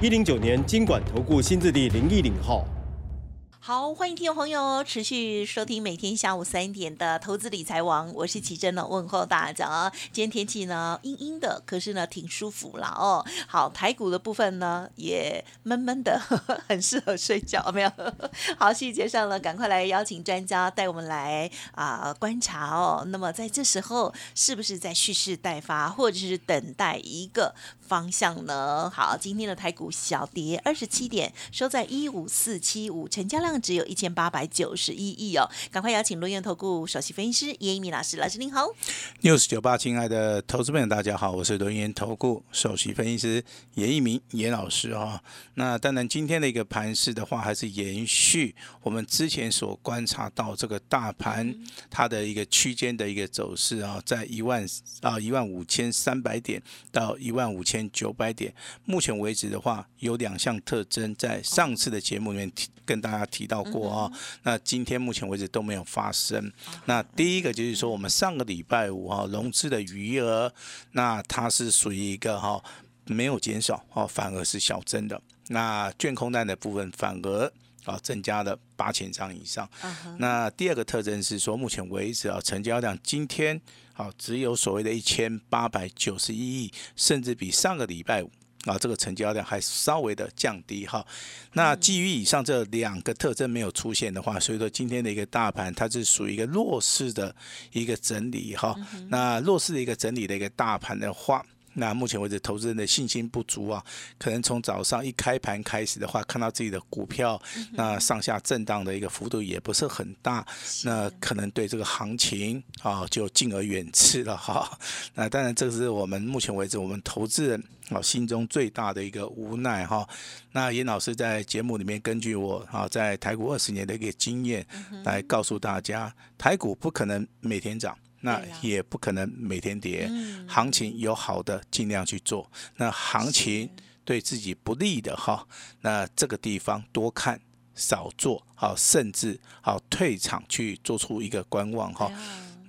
一零九年经管投顾新字第零一零号。好，欢迎听众朋友持续收听每天下午三点的投资理财王，我是奇珍呢，问候大家。今天天气呢阴阴的，可是呢挺舒服啦哦。好，台股的部分呢也闷闷的呵呵，很适合睡觉，没有？好，细节上呢，赶快来邀请专家带我们来啊观察哦。那么在这时候，是不是在蓄势待发，或者是等待一个方向呢？好，今天的台股小跌二十七点，收在一五四七五，成交量。只有一千八百九十一亿哦，赶快邀请罗源投顾首席分析师叶一鸣老师，老师您好。news 九八，亲爱的投资朋友，大家好，我是罗源投顾首席分析师叶一鸣严老师啊。那当然，今天的一个盘势的话，还是延续我们之前所观察到这个大盘它的一个区间的一个走势啊，在一万啊一万五千三百点到一万五千九百点，目前为止的话，有两项特征，在上次的节目里面提跟大家提。到过啊，那今天目前为止都没有发生。那第一个就是说，我们上个礼拜五哈融资的余额，那它是属于一个哈没有减少哦，反而是小增的。那券空单的部分反而啊增加了八千张以上。那第二个特征是说，目前为止啊成交量今天好只有所谓的一千八百九十一亿，甚至比上个礼拜五。啊，这个成交量还稍微的降低哈。那基于以上这两个特征没有出现的话，所以说今天的一个大盘它是属于一个弱势的一个整理哈。那弱势的一个整理的一个大盘的话。那目前为止，投资人的信心不足啊，可能从早上一开盘开始的话，看到自己的股票那上下震荡的一个幅度也不是很大，那可能对这个行情啊就敬而远之了哈。那当然，这是我们目前为止我们投资人啊心中最大的一个无奈哈。那严老师在节目里面根据我啊在台股二十年的一个经验来告诉大家，台股不可能每天涨。那也不可能每天跌，行情有好的尽量去做。那行情对自己不利的哈，那这个地方多看少做，好，甚至好退场去做出一个观望哈。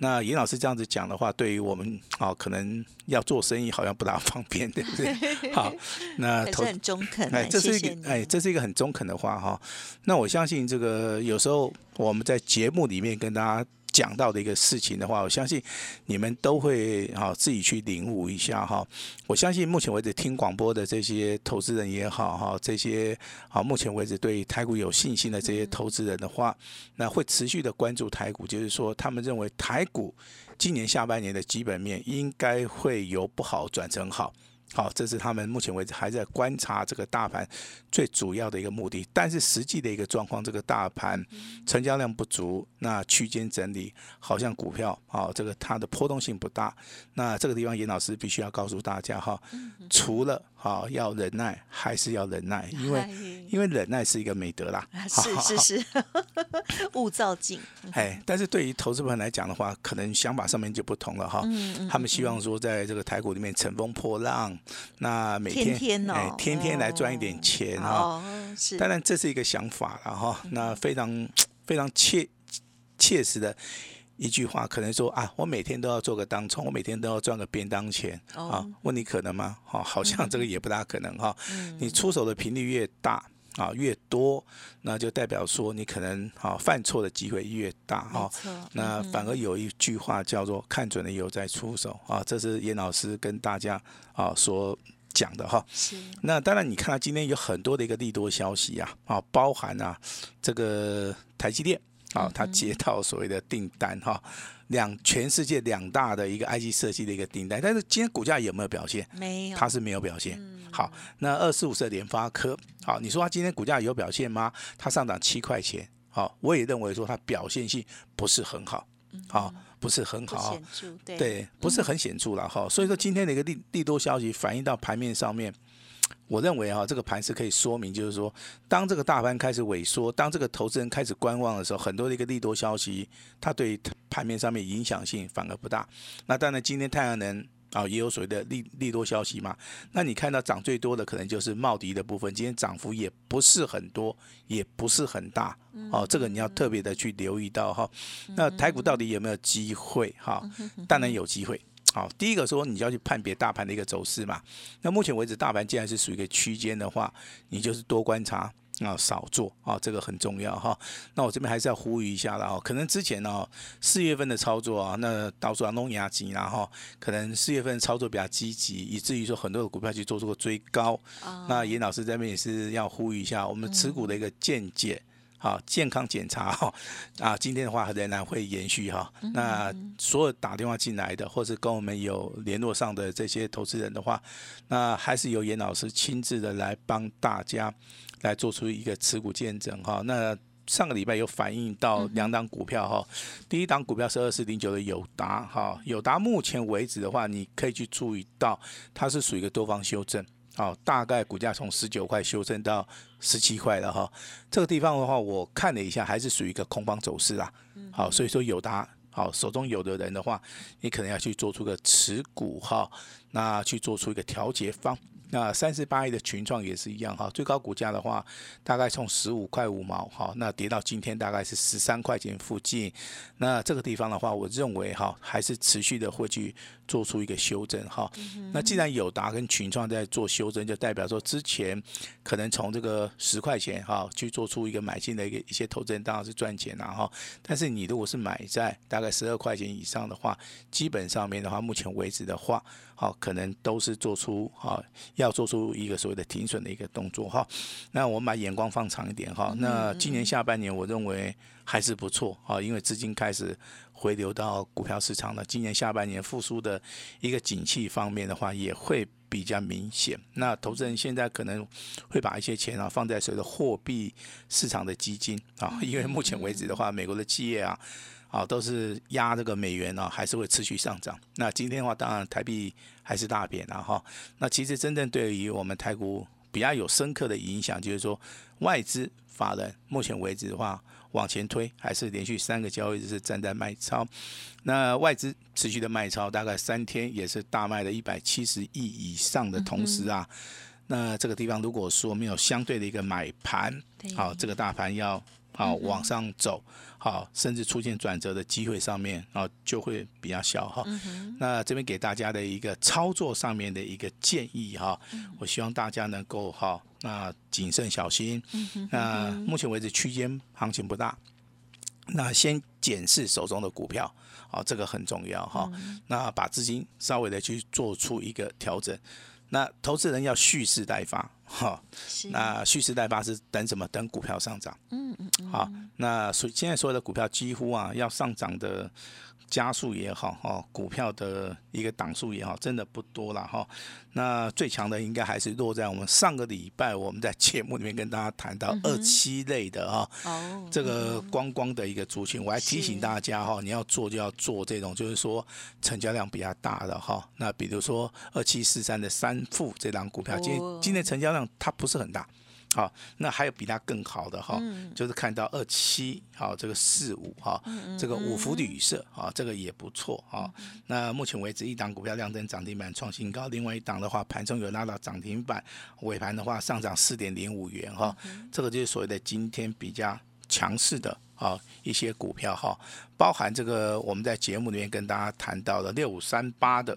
那严老师这样子讲的话，对于我们啊，可能要做生意好像不大方便，对不对？好，那投很中肯，哎，这是一个哎，这是一个很中肯的话哈。那我相信这个有时候我们在节目里面跟大家。讲到的一个事情的话，我相信你们都会哈自己去领悟一下哈。我相信目前为止听广播的这些投资人也好哈，这些啊目前为止对台股有信心的这些投资人的话，那会持续的关注台股，就是说他们认为台股今年下半年的基本面应该会由不好转成好。好，这是他们目前为止还在观察这个大盘最主要的一个目的。但是实际的一个状况，这个大盘成交量不足，那区间整理，好像股票啊，这个它的波动性不大。那这个地方，严老师必须要告诉大家哈，除了好要忍耐，还是要忍耐，因为因为忍耐是一个美德啦。是是是，勿造进。哎，但是对于投资朋友来讲的话，可能想法上面就不同了哈。他们希望说，在这个台股里面乘风破浪。那每天哎，天天来赚一点钱哈，是。当然这是一个想法了哈。那非常非常切切实的一句话，可能说啊，我每天都要做个当冲，我每天都要赚个便当钱啊。问你可能吗？哈，好像这个也不大可能哈。你出手的频率越大。啊，越多，那就代表说你可能啊犯错的机会越大哈。那反而有一句话叫做“看准了以后再出手”啊，这是严老师跟大家啊所讲的哈。是。那当然，你看到今天有很多的一个利多消息啊，啊，包含啊这个台积电啊，他接到所谓的订单哈。两全世界两大的一个 IC 设计的一个订单，但是今天股价有没有表现？没有，它是没有表现。好，那二四五的联发科，好，你说它今天股价有表现吗？它上涨七块钱，好，我也认为说它表现性不是很好，好，不是很好，对，不是很显著了哈。所以说今天的一个利利多消息反映到盘面上面，我认为哈，这个盘是可以说明，就是说，当这个大盘开始萎缩，当这个投资人开始观望的时候，很多的一个利多消息，它对盘面上面影响性反而不大。那当然，今天太阳能啊也有所谓的利利多消息嘛。那你看到涨最多的可能就是茂迪的部分，今天涨幅也不是很多，也不是很大。哦，这个你要特别的去留意到哈。那台股到底有没有机会？哈，当然有机会。好，第一个说你要去判别大盘的一个走势嘛。那目前为止，大盘既然是属于一个区间的话，你就是多观察啊，少做啊，这个很重要哈。那我这边还是要呼吁一下了哦，可能之前呢四月份的操作啊，那到处要弄牙机，然后可能四月份操作比较积极，以至于说很多的股票去做出个追高。那严老师这边也是要呼吁一下我们持股的一个见解。好，健康检查哈啊，今天的话仍然会延续哈。那所有打电话进来的，或是跟我们有联络上的这些投资人的话，那还是由严老师亲自的来帮大家来做出一个持股见证哈。那上个礼拜有反映到两档股票哈，第一档股票是二四零九的友达哈，友达目前为止的话，你可以去注意到它是属于一个多方修正。好，大概股价从十九块修正到十七块了哈。这个地方的话，我看了一下，还是属于一个空方走势啊。好，所以说有达好手中有的人的话，你可能要去做出个持股哈，那去做出一个调节方。那三十八亿的群创也是一样哈，最高股价的话，大概从十五块五毛哈，那跌到今天大概是十三块钱附近。那这个地方的话，我认为哈，还是持续的会去做出一个修正哈。那既然友达跟群创在做修正，就代表说之前可能从这个十块钱哈去做出一个买进的一个一些投资人当然是赚钱了哈。但是你如果是买在大概十二块钱以上的话，基本上面的话，目前为止的话。好，可能都是做出好，要做出一个所谓的停损的一个动作哈。那我们把眼光放长一点哈。那今年下半年我认为还是不错啊，因为资金开始回流到股票市场了。今年下半年复苏的一个景气方面的话，也会比较明显。那投资人现在可能会把一些钱啊放在所谓的货币市场的基金啊，因为目前为止的话，美国的企业啊。啊，都是压这个美元呢，还是会持续上涨。那今天的话，当然台币还是大贬了哈。那其实真正对于我们台股比较有深刻的影响，就是说外资法人目前为止的话，往前推还是连续三个交易日是站在卖超。那外资持续的卖超，大概三天也是大卖了一百七十亿以上的同时啊，那这个地方如果说没有相对的一个买盘，好，这个大盘要好往上走。好，甚至出现转折的机会上面啊，就会比较小哈。那这边给大家的一个操作上面的一个建议哈，我希望大家能够哈，那谨慎小心。那目前为止区间行情不大，那先检视手中的股票，好，这个很重要哈。那把资金稍微的去做出一个调整。那投资人要蓄势待发，哈，那蓄势待发是等什么？等股票上涨。嗯嗯。好，那所现在所有的股票几乎啊要上涨的。加速也好，哈，股票的一个档数也好，真的不多了哈。那最强的应该还是落在我们上个礼拜我们在节目里面跟大家谈到二七类的哈，哦，这个光光的一个族群，我还提醒大家哈，你要做就要做这种，就是说成交量比较大的哈。那比如说二七四三的三富这张股票，今今天成交量它不是很大。好，那还有比它更好的哈，就是看到二七，好这个四五哈，这个五福旅社啊，这个也不错哈。那目前为止，一档股票亮灯涨停板创新高，另外一档的话盘中有拉到涨停板，尾盘的话上涨四点零五元哈，这个就是所谓的今天比较强势的啊一些股票哈，包含这个我们在节目里面跟大家谈到的六五三八的。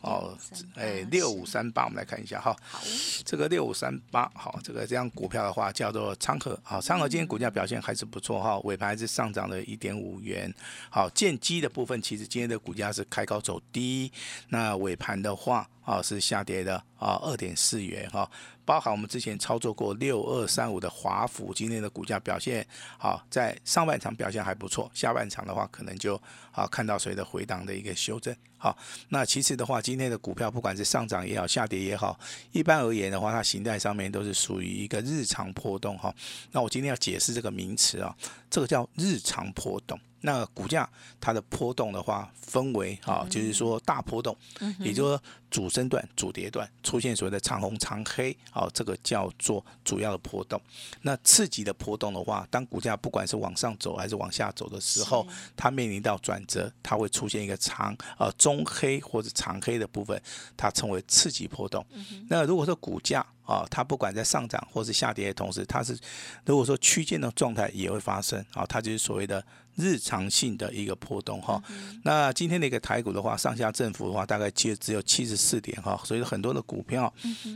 哦，哎，六五三八，我们来看一下哈。好，这个六五三八，好，这个这样股票的话叫做昌河，好，昌河今天股价表现还是不错哈，尾盘是上涨了一点五元。好，建机的部分其实今天的股价是开高走低，那尾盘的话啊是下跌的啊二点四元哈。包含我们之前操作过六二三五的华府，今天的股价表现好，在上半场表现还不错，下半场的话可能就啊看到谁的回档的一个修正。好，那其次的话，今天的股票不管是上涨也好，下跌也好，一般而言的话，它形态上面都是属于一个日常波动哈。那我今天要解释这个名词啊，这个叫日常波动。那股价它的波动的话，分为啊，就是说大波动，也就是说主升段、主跌段出现所谓的长红长黑，啊，这个叫做主要的波动。那次级的波动的话，当股价不管是往上走还是往下走的时候，它面临到转折，它会出现一个长呃中黑或者长黑的部分，它称为次级波动。那如果说股价啊，它不管在上涨或是下跌的同时，它是如果说区间的状态也会发生啊，它就是所谓的。日常性的一个波动哈，那今天的一个台股的话，上下振幅的话，大概只只有七十四点哈，所以很多的股票，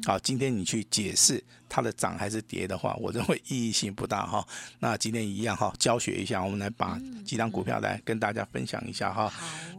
好，今天你去解释它的涨还是跌的话，我认为意义性不大哈。那今天一样哈，教学一下，我们来把几张股票来跟大家分享一下哈。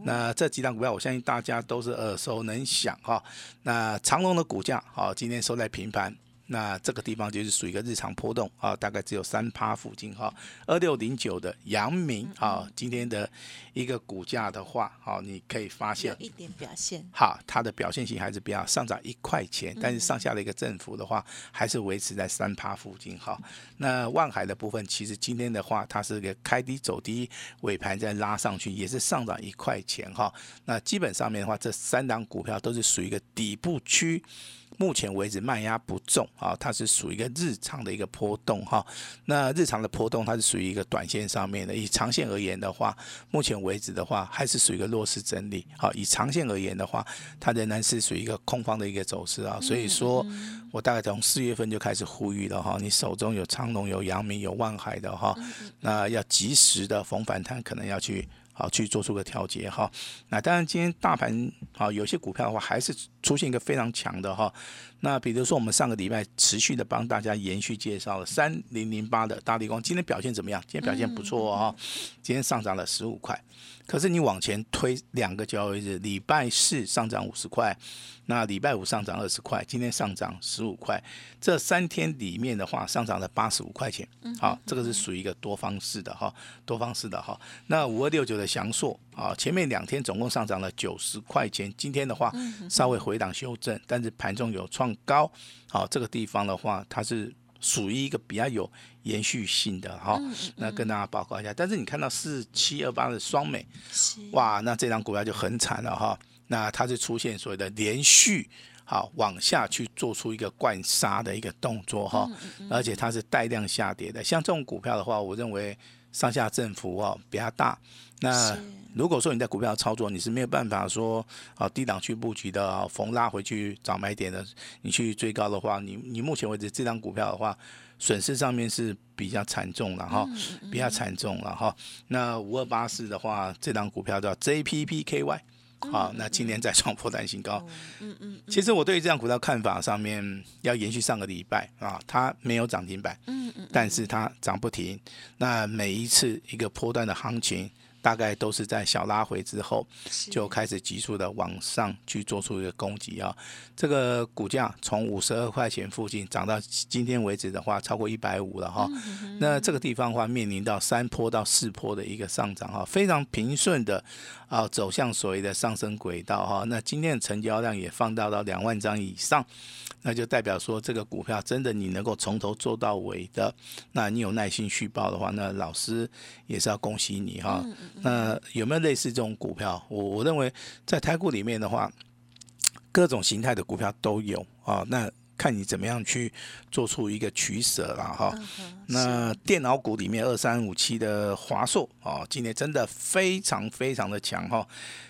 那这几张股票，我相信大家都是耳熟能详哈。那长隆的股价好，今天收在平盘。那这个地方就是属于一个日常波动啊，大概只有三趴附近哈。二六零九的阳明啊，今天的一个股价的话，好，你可以发现有一点表现，好，它的表现性还是比较上涨一块钱，但是上下的一个振幅的话，还是维持在三趴附近哈。那万海的部分，其实今天的话，它是个开低走低，尾盘再拉上去，也是上涨一块钱哈。那基本上面的话，这三档股票都是属于一个底部区。目前为止卖压不重啊，它是属于一个日常的一个波动哈。那日常的波动它是属于一个短线上面的，以长线而言的话，目前为止的话还是属于一个弱势整理。好，以长线而言的话，它仍然是属于一个空方的一个走势啊。所以说我大概从四月份就开始呼吁了哈，你手中有长隆、有阳明、有万海的哈，那要及时的逢反弹，可能要去。好，去做出个调节哈。那当然，今天大盘好，有些股票的话还是出现一个非常强的哈。那比如说，我们上个礼拜持续的帮大家延续介绍了三零零八的大力光，今天表现怎么样？今天表现不错哦，今天上涨了十五块。可是你往前推两个交易日，礼拜四上涨五十块，那礼拜五上涨二十块，今天上涨十五块，这三天里面的话上涨了八十五块钱。好，这个是属于一个多方式的哈，多方式的哈。那五二六九的翔硕啊，前面两天总共上涨了九十块钱，今天的话稍微回档修正，但是盘中有创高。好，这个地方的话，它是。属于一个比较有延续性的哈，那跟大家报告一下。但是你看到四七二八的双美，哇，那这张股票就很惨了哈。那它是出现所谓的连续好往下去做出一个灌杀的一个动作哈，而且它是带量下跌的。像这种股票的话，我认为上下振幅哦比较大。那如果说你在股票操作，你是没有办法说啊低档去布局的，逢拉回去找买点的，你去追高的话，你你目前为止这张股票的话，损失上面是比较惨重了哈，比较惨重了哈。那五二八四的话，这张股票叫 JPPKY，好，那今天再创破单新高。嗯嗯。其实我对于这张股票看法上面要延续上个礼拜啊，它没有涨停板，嗯嗯，但是它涨不停。那每一次一个波段的行情。大概都是在小拉回之后，就开始急速的往上去做出一个攻击啊。这个股价从五十二块钱附近涨到今天为止的话，超过一百五了哈。那这个地方的话，面临到三坡到四坡的一个上涨哈，非常平顺的啊，走向所谓的上升轨道哈。那今天的成交量也放大到两万张以上。那就代表说，这个股票真的你能够从头做到尾的，那你有耐心续报的话，那老师也是要恭喜你哈。那有没有类似这种股票？我我认为在台股里面的话，各种形态的股票都有啊。那看你怎么样去做出一个取舍了哈。那电脑股里面二三五七的华硕哦，今年真的非常非常的强哈。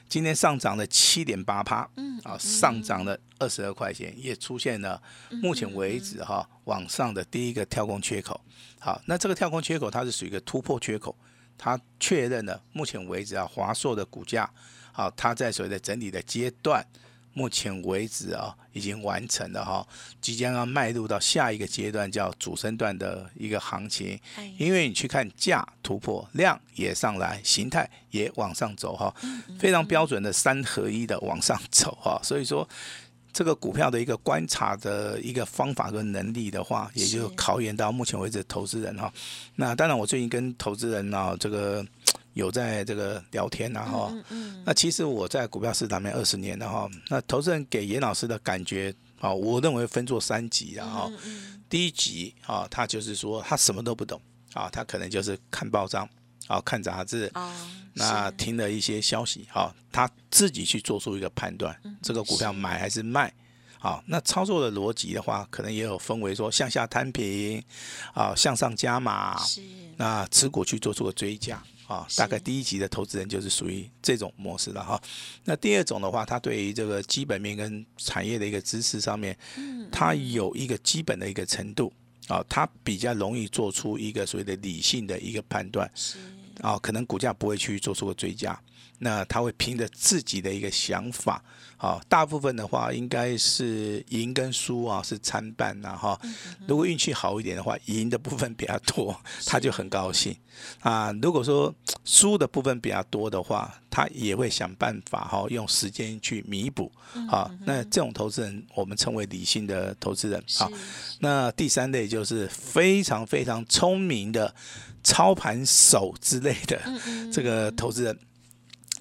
今天上涨了七点八趴，嗯，啊，上涨了二十二块钱，也出现了目前为止哈往上的第一个跳空缺口。好，那这个跳空缺口它是属于一个突破缺口，它确认了目前为止啊华硕的股价，好，它在所谓的整理的阶段。目前为止啊，已经完成了哈，即将要迈入到下一个阶段，叫主升段的一个行情。因为你去看价突破，量也上来，形态也往上走哈，非常标准的三合一的往上走哈。所以说，这个股票的一个观察的一个方法跟能力的话，也就考验到目前为止投资人哈。那当然，我最近跟投资人啊，这个。有在这个聊天然后，那其实我在股票市场面二十年了哈，那投资人给严老师的感觉啊，我认为分作三级然后，第一级啊，他就是说他什么都不懂啊，他可能就是看报章啊看杂志，哦，那是听了一些消息，哈，他自己去做出一个判断，嗯这个股票买还是卖。好，那操作的逻辑的话，可能也有分为说向下摊平，啊，向上加码，是。那持股去做出个追加啊，大概第一级的投资人就是属于这种模式了哈。那第二种的话，他对于这个基本面跟产业的一个知识上面，嗯他有一个基本的一个程度啊，他比较容易做出一个所谓的理性的一个判断是。啊，可能股价不会去做出个追加，那他会凭着自己的一个想法。好，大部分的话应该是赢跟输啊是参半呐、哈。如果运气好一点的话，赢的部分比较多，他就很高兴啊。如果说输的部分比较多的话，他也会想办法哈，用时间去弥补啊。那这种投资人，我们称为理性的投资人啊。那第三类就是非常非常聪明的操盘手之类的这个投资人。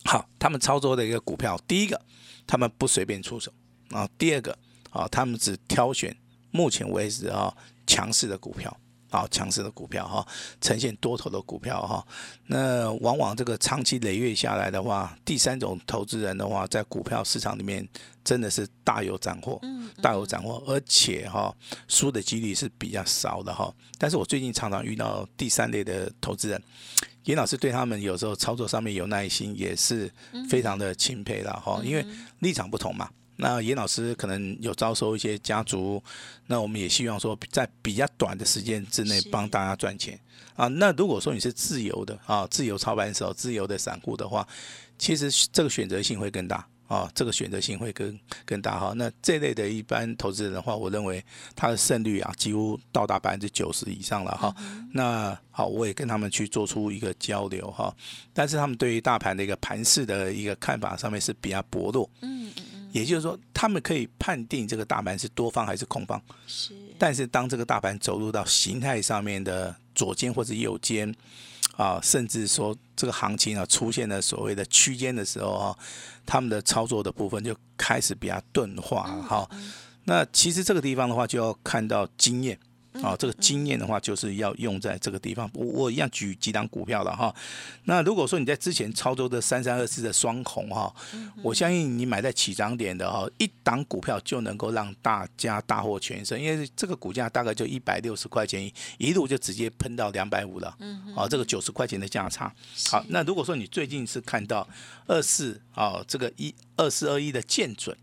好，他们操作的一个股票，第一个，他们不随便出手啊；第二个，啊，他们只挑选目前为止啊强势的股票。啊，强势的股票哈，呈现多头的股票哈，那往往这个长期累月下来的话，第三种投资人的话，在股票市场里面真的是大有斩获，大有斩获，而且哈输的几率是比较少的哈。但是我最近常常遇到第三类的投资人，严老师对他们有时候操作上面有耐心，也是非常的钦佩了哈，因为立场不同嘛。那严老师可能有招收一些家族，那我们也希望说在比较短的时间之内帮大家赚钱啊。那如果说你是自由的啊，自由操盘手、自由的散户的话，其实这个选择性会更大啊，这个选择性会更更大哈。那这类的一般投资人的话，我认为他的胜率啊，几乎到达百分之九十以上了哈。那好，我也跟他们去做出一个交流哈，但是他们对于大盘的一个盘势的一个看法上面是比较薄弱。嗯嗯嗯也就是说，他们可以判定这个大盘是多方还是空方，是但是当这个大盘走入到形态上面的左肩或者右肩，啊，甚至说这个行情啊出现了所谓的区间的时候啊，他们的操作的部分就开始比较钝化哈、那其实这个地方的话，就要看到经验。啊，这个经验的话，就是要用在这个地方。我我一样举几档股票了哈。那如果说你在之前操作的三三二四的双红哈，我相信你买在起涨点的哈，一档股票就能够让大家大获全胜，因为这个股价大概就一百六十块钱，一路就直接喷到两百五了。啊，这个九十块钱的价差。好，那如果说你最近是看到二四啊，这个一二四二一的见准，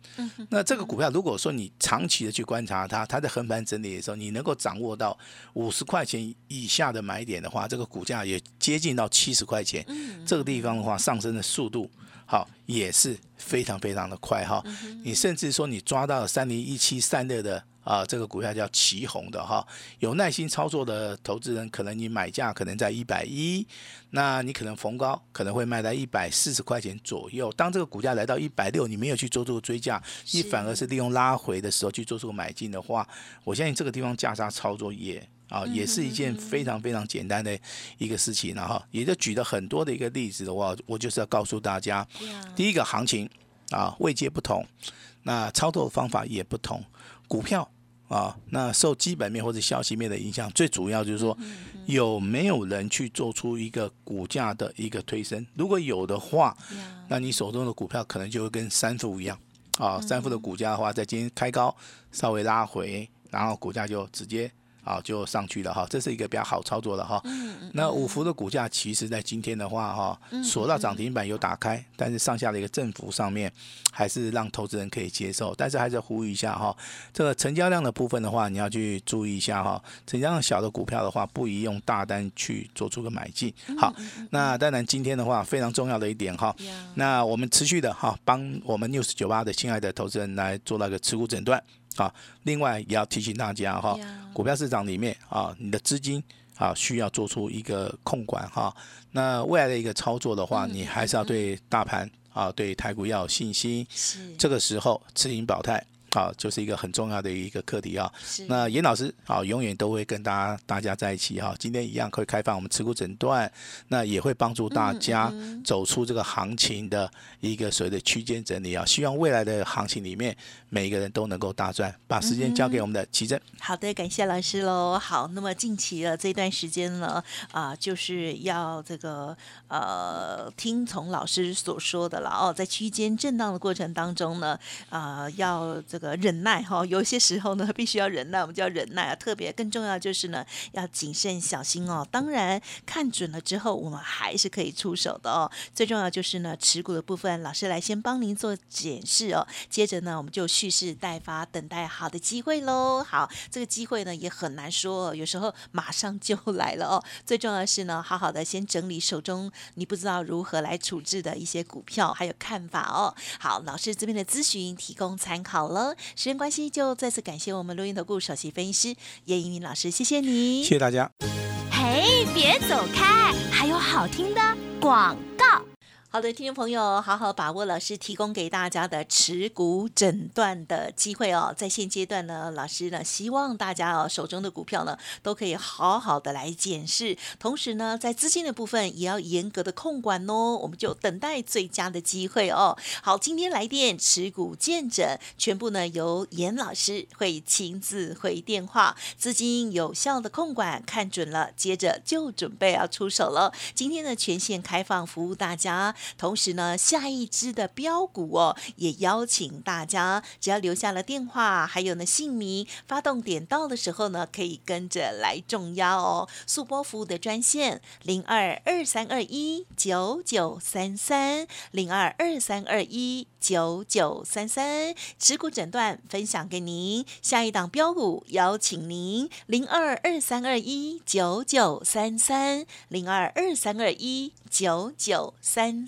那这个股票如果说你长期的去观察它，它在横盘整理的时候，你能够掌握到五十块钱以下的买点的话，这个股价也接近到七十块钱，这个地方的话上升的速度。好，也是非常非常的快哈。你甚至说你抓到三零一七散热的啊，这个股票叫旗红的哈，有耐心操作的投资人，可能你买价可能在一百一，那你可能逢高可能会卖在一百四十块钱左右。当这个股价来到一百六，你没有去做这个追价，你反而是利用拉回的时候去做这个买进的话，我相信这个地方价差操作也。啊，也是一件非常非常简单的一个事情了哈，也就举了很多的一个例子的话，我就是要告诉大家，第一个行情啊，位阶不同，那操作方法也不同，股票啊，那受基本面或者消息面的影响，最主要就是说有没有人去做出一个股价的一个推升，如果有的话，那你手中的股票可能就会跟三富一样啊，三富的股价的话，在今天开高稍微拉回，然后股价就直接。啊，就上去了哈，这是一个比较好操作的哈。那五福的股价其实在今天的话哈，锁到涨停板有打开，但是上下的一个振幅上面还是让投资人可以接受，但是还是要呼吁一下哈，这个成交量的部分的话，你要去注意一下哈，成交量小的股票的话，不宜用大单去做出个买进。好，那当然今天的话非常重要的一点哈，呀。那我们持续的哈，帮我们 news 九八的亲爱的投资人来做那个持股诊断啊。另外也要提醒大家哈，股票市场里面啊，你的资金啊需要做出一个控管哈。那未来的一个操作的话，你还是要对大盘啊，对台股要有信心。是这个时候持盈保泰好，就是一个很重要的一个课题啊。是那严老师好，永远都会跟大家大家在一起哈。今天一样会开放我们持股诊断，那也会帮助大家嗯走出这个行情的一个所谓的区间整理啊。希望未来的行情里面，每一个人都能够大赚。把时间交给我们的奇珍。好的，感谢老师喽。好，那么近期的这段时间呢，啊、就是要这个呃听从老师所说的了哦，在区间震荡的过程当中呢，啊、要这个忍耐哈、有些时候呢必须要忍耐，我们就要忍耐啊。特别更重要就是呢，要谨慎小心哦。当然看准了之后，我们还是可以出手的哦。最重要就是呢，持股的部分，老师来先帮您做检视哦。接着呢，我们就蓄势待发，等待好的机会喽。好，这个机会呢也很难说，有时候马上就来了哦。最重要的是呢，好好的先整理手中你不知道如何来处置的一些股票，还有看法哦。好，老师这边的咨询提供参考了。时间关系，就再次感谢我们录音投顾首席分析师叶一鸣老师，谢谢你。谢谢大家。嘿，别走开，还有好听的广告。好的，听众朋友，好好把握老师提供给大家的持股诊断的机会哦。在现阶段呢，老师呢希望大家哦手中的股票呢都可以好好的来检视，同时呢在资金的部分也要严格的控管哦。我们就等待最佳的机会哦。好，今天来电持股见诊，全部呢由严老师会亲自回电话，资金有效的控管，看准了，接着就准备要出手了。今天呢全线开放服务大家。同时呢，下一支的标股哦，也邀请大家，只要留下了电话，还有呢姓名，发动点到的时候呢，可以跟着来中邀哦。速播服务的专线零二二三二一九九三三零二二三二一九九三三，持股诊断分享给您，下一档标股邀请您零二二三二一九九三三零二二三二一九九三